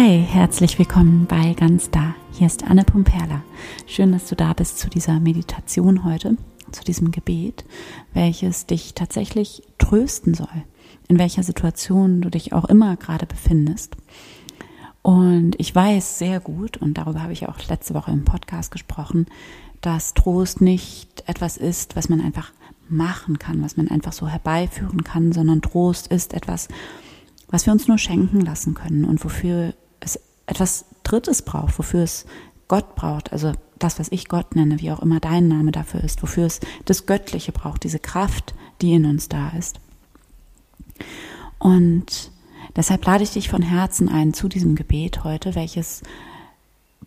Hi, herzlich willkommen bei Ganz Da. Hier ist Anne Pumperla. Schön, dass du da bist zu dieser Meditation heute, zu diesem Gebet, welches dich tatsächlich trösten soll, in welcher Situation du dich auch immer gerade befindest. Und ich weiß sehr gut, und darüber habe ich auch letzte Woche im Podcast gesprochen, dass Trost nicht etwas ist, was man einfach machen kann, was man einfach so herbeiführen kann, sondern Trost ist etwas, was wir uns nur schenken lassen können und wofür etwas Drittes braucht, wofür es Gott braucht, also das, was ich Gott nenne, wie auch immer dein Name dafür ist, wofür es das Göttliche braucht, diese Kraft, die in uns da ist. Und deshalb lade ich dich von Herzen ein zu diesem Gebet heute, welches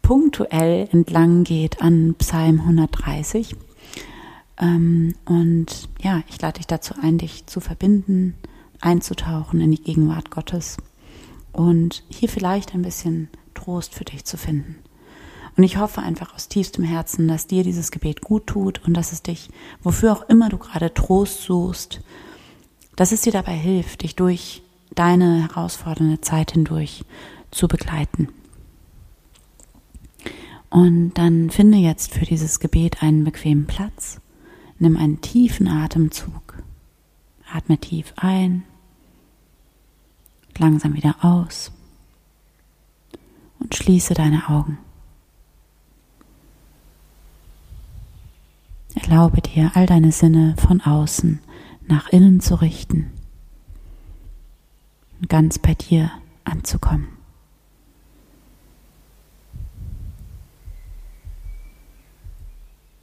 punktuell entlang geht an Psalm 130. Ähm, und ja, ich lade dich dazu ein, dich zu verbinden einzutauchen in die Gegenwart Gottes und hier vielleicht ein bisschen Trost für dich zu finden. Und ich hoffe einfach aus tiefstem Herzen, dass dir dieses Gebet gut tut und dass es dich, wofür auch immer du gerade Trost suchst, dass es dir dabei hilft, dich durch deine herausfordernde Zeit hindurch zu begleiten. Und dann finde jetzt für dieses Gebet einen bequemen Platz, nimm einen tiefen Atemzug, atme tief ein langsam wieder aus und schließe deine Augen. Erlaube dir, all deine Sinne von außen nach innen zu richten und ganz bei dir anzukommen.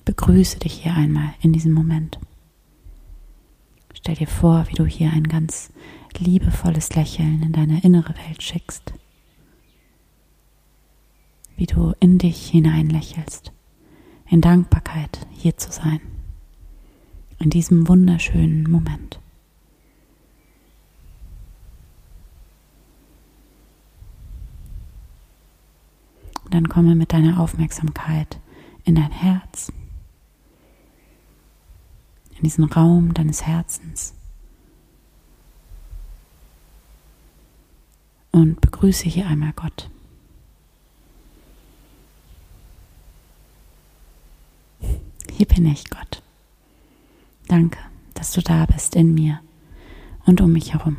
Begrüße dich hier einmal in diesem Moment. Stell dir vor, wie du hier ein ganz liebevolles Lächeln in deine innere Welt schickst. Wie du in dich hineinlächelst, in Dankbarkeit hier zu sein, in diesem wunderschönen Moment. Dann komme mit deiner Aufmerksamkeit in dein Herz, in diesen Raum deines Herzens. Und begrüße hier einmal Gott. Hier bin ich, Gott. Danke, dass du da bist in mir und um mich herum.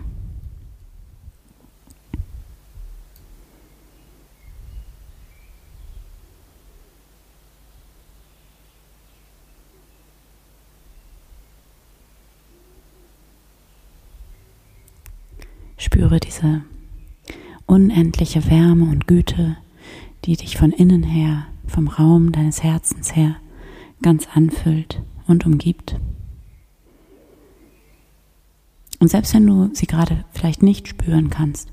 Spüre diese unendliche Wärme und Güte, die dich von innen her, vom Raum deines Herzens her ganz anfüllt und umgibt. Und selbst wenn du sie gerade vielleicht nicht spüren kannst,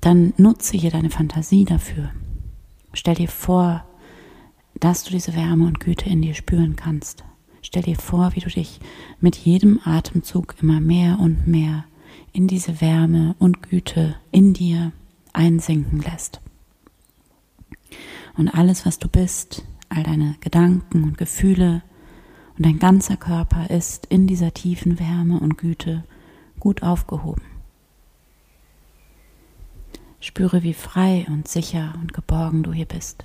dann nutze hier deine Fantasie dafür. Stell dir vor, dass du diese Wärme und Güte in dir spüren kannst. Stell dir vor, wie du dich mit jedem Atemzug immer mehr und mehr in diese Wärme und Güte in dir einsinken lässt. Und alles, was du bist, all deine Gedanken und Gefühle und dein ganzer Körper ist in dieser tiefen Wärme und Güte gut aufgehoben. Spüre, wie frei und sicher und geborgen du hier bist.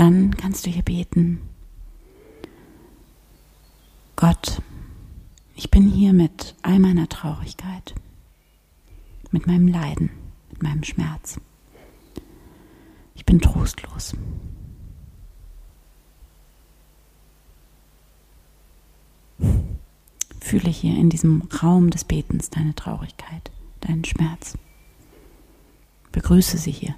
Dann kannst du hier beten. Gott, ich bin hier mit all meiner Traurigkeit, mit meinem Leiden, mit meinem Schmerz. Ich bin trostlos. Fühle hier in diesem Raum des Betens deine Traurigkeit, deinen Schmerz. Begrüße sie hier.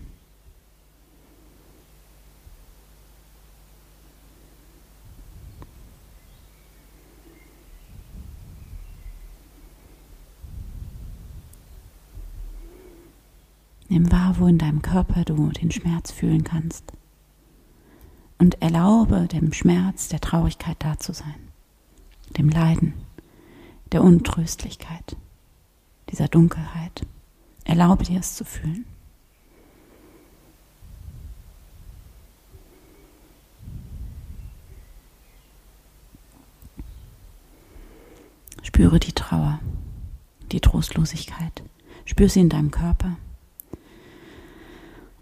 Nimm wahr, wo in deinem Körper du den Schmerz fühlen kannst. Und erlaube dem Schmerz, der Traurigkeit da zu sein, dem Leiden, der Untröstlichkeit, dieser Dunkelheit. Erlaube dir es zu fühlen. Spüre die Trauer, die Trostlosigkeit. Spür sie in deinem Körper.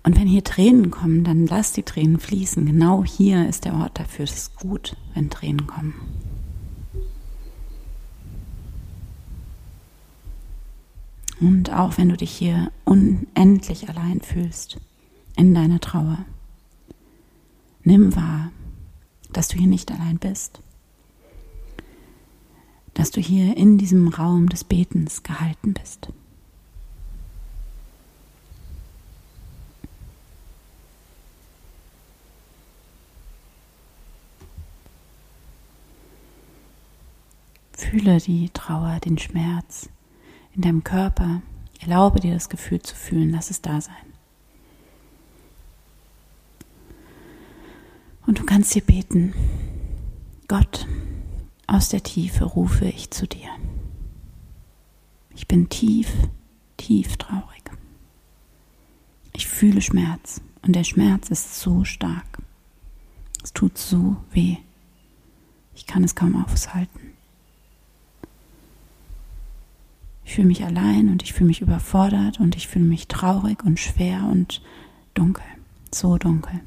Und wenn hier Tränen kommen, dann lass die Tränen fließen. Genau hier ist der Ort dafür. Es ist gut, wenn Tränen kommen. Und auch wenn du dich hier unendlich allein fühlst in deiner Trauer, nimm wahr, dass du hier nicht allein bist, dass du hier in diesem Raum des Betens gehalten bist. Fühle die Trauer, den Schmerz in deinem Körper. Erlaube dir das Gefühl zu fühlen, lass es da sein. Und du kannst dir beten, Gott, aus der Tiefe rufe ich zu dir. Ich bin tief, tief traurig. Ich fühle Schmerz und der Schmerz ist so stark. Es tut so weh. Ich kann es kaum aushalten. Ich fühle mich allein und ich fühle mich überfordert und ich fühle mich traurig und schwer und dunkel, so dunkel.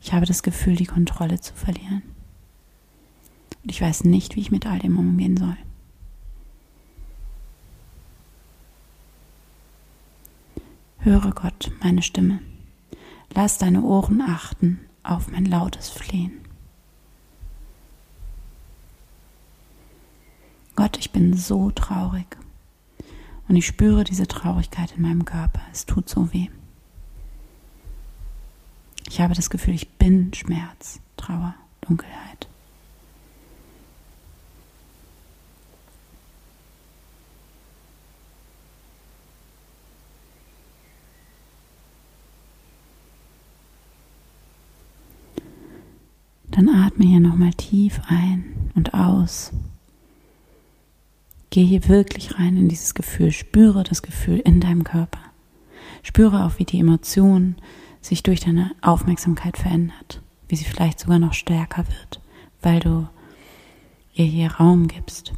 Ich habe das Gefühl, die Kontrolle zu verlieren. Und ich weiß nicht, wie ich mit all dem umgehen soll. Höre Gott meine Stimme. Lass deine Ohren achten auf mein lautes Flehen. Gott, ich bin so traurig. Und ich spüre diese Traurigkeit in meinem Körper. Es tut so weh. Ich habe das Gefühl, ich bin Schmerz, Trauer, Dunkelheit. Dann atme hier nochmal tief ein und aus. Geh hier wirklich rein in dieses Gefühl, spüre das Gefühl in deinem Körper. Spüre auch, wie die Emotion sich durch deine Aufmerksamkeit verändert, wie sie vielleicht sogar noch stärker wird, weil du ihr hier Raum gibst.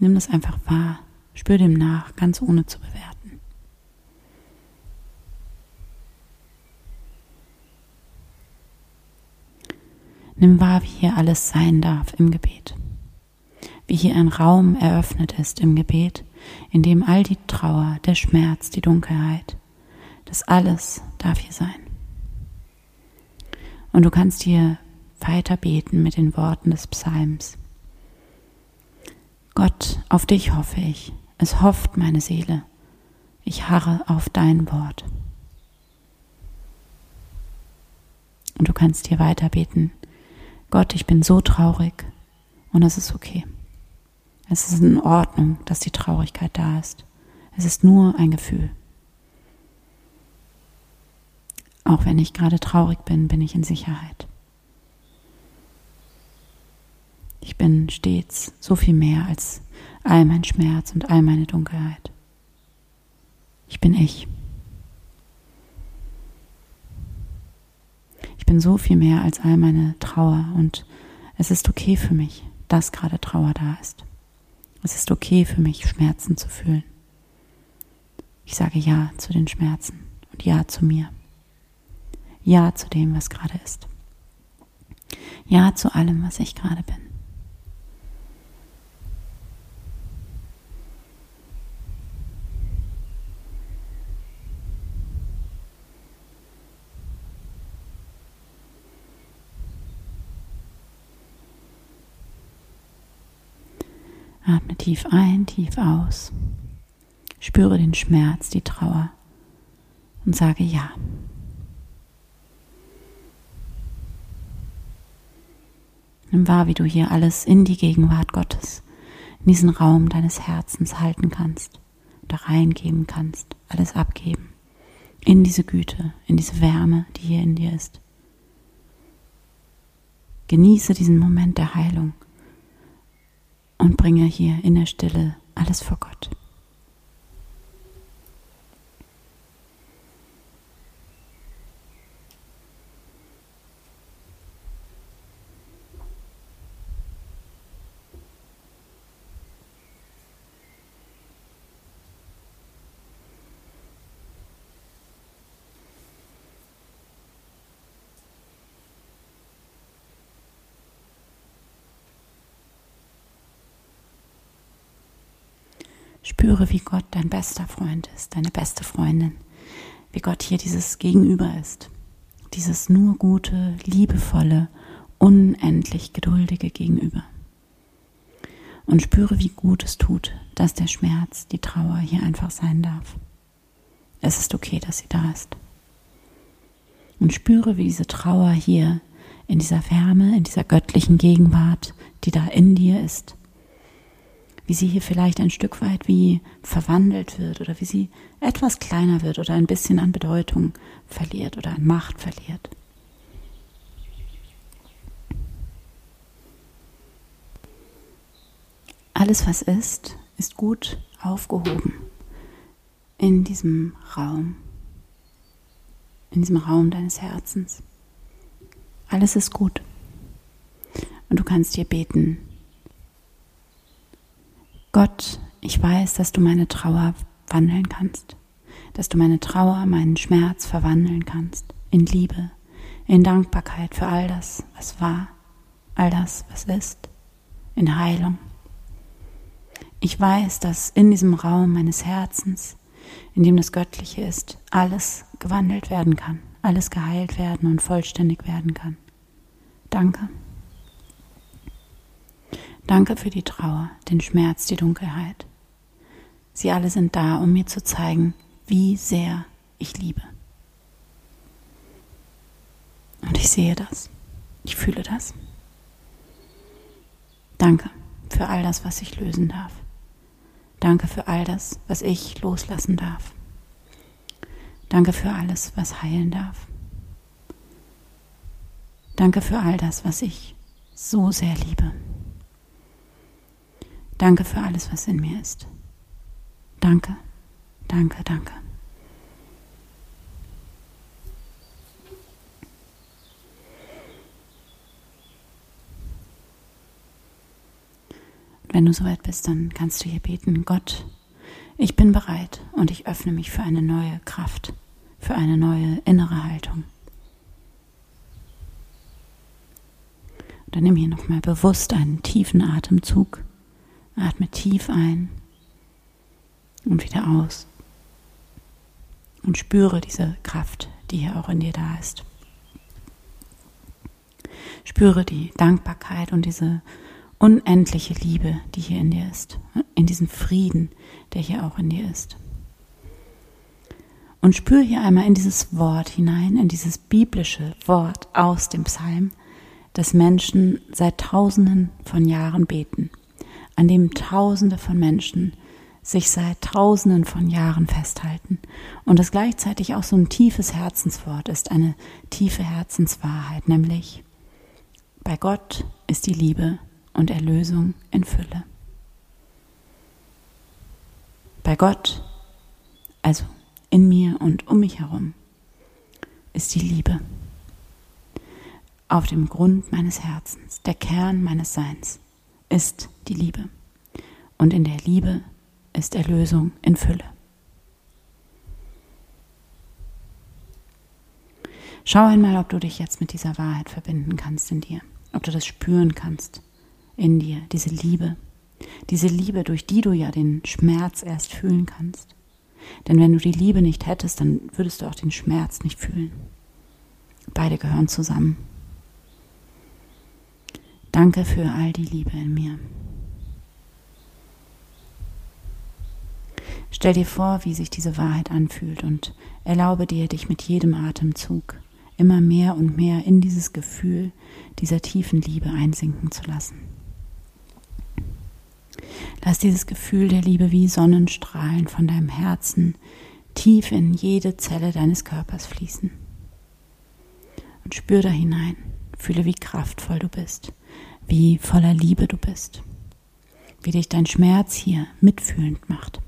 Nimm das einfach wahr, spür dem nach, ganz ohne zu bewerten. Nimm wahr, wie hier alles sein darf im Gebet wie hier ein Raum eröffnet ist im Gebet, in dem all die Trauer, der Schmerz, die Dunkelheit, das alles darf hier sein. Und du kannst hier weiter beten mit den Worten des Psalms. Gott, auf dich hoffe ich, es hofft meine Seele, ich harre auf dein Wort. Und du kannst hier weiter beten, Gott, ich bin so traurig und es ist okay. Es ist in Ordnung, dass die Traurigkeit da ist. Es ist nur ein Gefühl. Auch wenn ich gerade traurig bin, bin ich in Sicherheit. Ich bin stets so viel mehr als all mein Schmerz und all meine Dunkelheit. Ich bin ich. Ich bin so viel mehr als all meine Trauer und es ist okay für mich, dass gerade Trauer da ist. Es ist okay für mich, Schmerzen zu fühlen. Ich sage Ja zu den Schmerzen und Ja zu mir. Ja zu dem, was gerade ist. Ja zu allem, was ich gerade bin. Atme tief ein, tief aus. Spüre den Schmerz, die Trauer und sage Ja. Nimm wahr, wie du hier alles in die Gegenwart Gottes, in diesen Raum deines Herzens halten kannst, da reingeben kannst, alles abgeben, in diese Güte, in diese Wärme, die hier in dir ist. Genieße diesen Moment der Heilung und bringe hier in der Stille alles vor Gott. Spüre, wie Gott dein bester Freund ist, deine beste Freundin, wie Gott hier dieses Gegenüber ist, dieses nur gute, liebevolle, unendlich geduldige Gegenüber. Und spüre, wie gut es tut, dass der Schmerz, die Trauer hier einfach sein darf. Es ist okay, dass sie da ist. Und spüre, wie diese Trauer hier in dieser Wärme, in dieser göttlichen Gegenwart, die da in dir ist, wie sie hier vielleicht ein Stück weit wie verwandelt wird oder wie sie etwas kleiner wird oder ein bisschen an Bedeutung verliert oder an Macht verliert. Alles, was ist, ist gut aufgehoben in diesem Raum, in diesem Raum deines Herzens. Alles ist gut. Und du kannst dir beten, Gott, ich weiß, dass du meine Trauer wandeln kannst, dass du meine Trauer, meinen Schmerz verwandeln kannst in Liebe, in Dankbarkeit für all das, was war, all das, was ist, in Heilung. Ich weiß, dass in diesem Raum meines Herzens, in dem das Göttliche ist, alles gewandelt werden kann, alles geheilt werden und vollständig werden kann. Danke. Danke für die Trauer, den Schmerz, die Dunkelheit. Sie alle sind da, um mir zu zeigen, wie sehr ich liebe. Und ich sehe das. Ich fühle das. Danke für all das, was ich lösen darf. Danke für all das, was ich loslassen darf. Danke für alles, was heilen darf. Danke für all das, was ich so sehr liebe. Danke für alles, was in mir ist. Danke, danke, danke. Wenn du soweit bist, dann kannst du hier beten, Gott, ich bin bereit und ich öffne mich für eine neue Kraft, für eine neue innere Haltung. Dann nimm hier nochmal bewusst einen tiefen Atemzug. Atme tief ein und wieder aus. Und spüre diese Kraft, die hier auch in dir da ist. Spüre die Dankbarkeit und diese unendliche Liebe, die hier in dir ist. In diesen Frieden, der hier auch in dir ist. Und spüre hier einmal in dieses Wort hinein, in dieses biblische Wort aus dem Psalm, das Menschen seit Tausenden von Jahren beten an dem Tausende von Menschen sich seit Tausenden von Jahren festhalten und das gleichzeitig auch so ein tiefes Herzenswort ist, eine tiefe Herzenswahrheit, nämlich bei Gott ist die Liebe und Erlösung in Fülle. Bei Gott, also in mir und um mich herum, ist die Liebe. Auf dem Grund meines Herzens, der Kern meines Seins ist die Liebe. Und in der Liebe ist Erlösung in Fülle. Schau einmal, ob du dich jetzt mit dieser Wahrheit verbinden kannst in dir, ob du das spüren kannst in dir, diese Liebe, diese Liebe, durch die du ja den Schmerz erst fühlen kannst. Denn wenn du die Liebe nicht hättest, dann würdest du auch den Schmerz nicht fühlen. Beide gehören zusammen. Danke für all die Liebe in mir. Stell dir vor, wie sich diese Wahrheit anfühlt und erlaube dir, dich mit jedem Atemzug immer mehr und mehr in dieses Gefühl dieser tiefen Liebe einsinken zu lassen. Lass dieses Gefühl der Liebe wie Sonnenstrahlen von deinem Herzen tief in jede Zelle deines Körpers fließen. Und spür da hinein, fühle, wie kraftvoll du bist, wie voller Liebe du bist, wie dich dein Schmerz hier mitfühlend macht.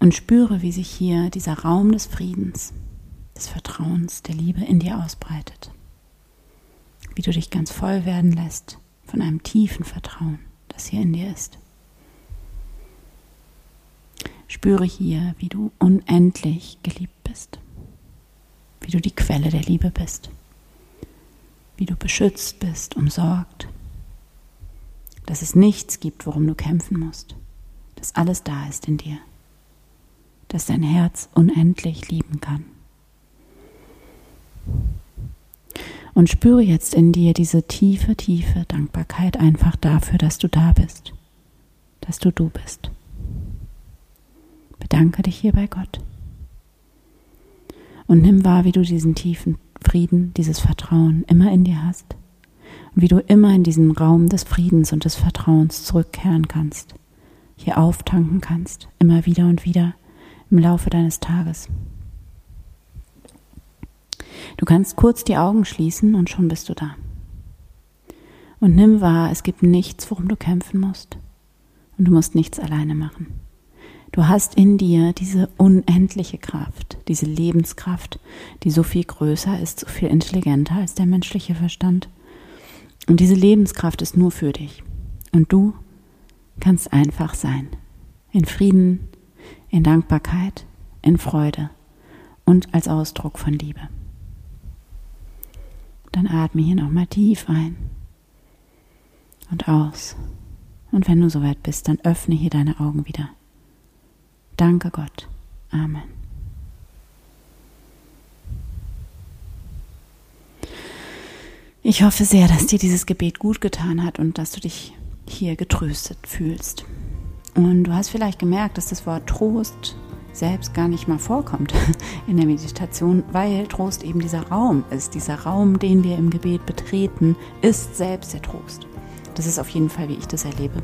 Und spüre, wie sich hier dieser Raum des Friedens, des Vertrauens, der Liebe in dir ausbreitet. Wie du dich ganz voll werden lässt von einem tiefen Vertrauen, das hier in dir ist. Spüre hier, wie du unendlich geliebt bist, wie du die Quelle der Liebe bist wie du beschützt bist, umsorgt, dass es nichts gibt, worum du kämpfen musst, dass alles da ist in dir, dass dein Herz unendlich lieben kann. Und spüre jetzt in dir diese tiefe, tiefe Dankbarkeit einfach dafür, dass du da bist, dass du du bist. Bedanke dich hier bei Gott. Und nimm wahr, wie du diesen tiefen Frieden, dieses Vertrauen immer in dir hast. Und wie du immer in diesen Raum des Friedens und des Vertrauens zurückkehren kannst. Hier auftanken kannst, immer wieder und wieder im Laufe deines Tages. Du kannst kurz die Augen schließen und schon bist du da. Und nimm wahr, es gibt nichts, worum du kämpfen musst. Und du musst nichts alleine machen. Du hast in dir diese unendliche Kraft, diese Lebenskraft, die so viel größer ist, so viel intelligenter als der menschliche Verstand. Und diese Lebenskraft ist nur für dich. Und du kannst einfach sein. In Frieden, in Dankbarkeit, in Freude und als Ausdruck von Liebe. Dann atme hier nochmal tief ein und aus. Und wenn du soweit bist, dann öffne hier deine Augen wieder. Danke Gott. Amen. Ich hoffe sehr, dass dir dieses Gebet gut getan hat und dass du dich hier getröstet fühlst. Und du hast vielleicht gemerkt, dass das Wort Trost selbst gar nicht mal vorkommt in der Meditation, weil Trost eben dieser Raum ist. Dieser Raum, den wir im Gebet betreten, ist selbst der Trost. Das ist auf jeden Fall, wie ich das erlebe.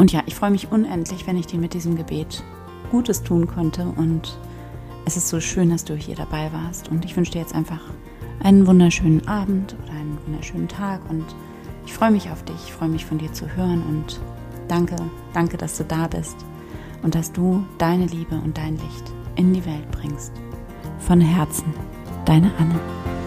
Und ja, ich freue mich unendlich, wenn ich dir mit diesem Gebet Gutes tun konnte. Und es ist so schön, dass du hier dabei warst. Und ich wünsche dir jetzt einfach einen wunderschönen Abend oder einen wunderschönen Tag. Und ich freue mich auf dich. Ich freue mich von dir zu hören. Und danke, danke, dass du da bist und dass du deine Liebe und dein Licht in die Welt bringst. Von Herzen, deine Anne.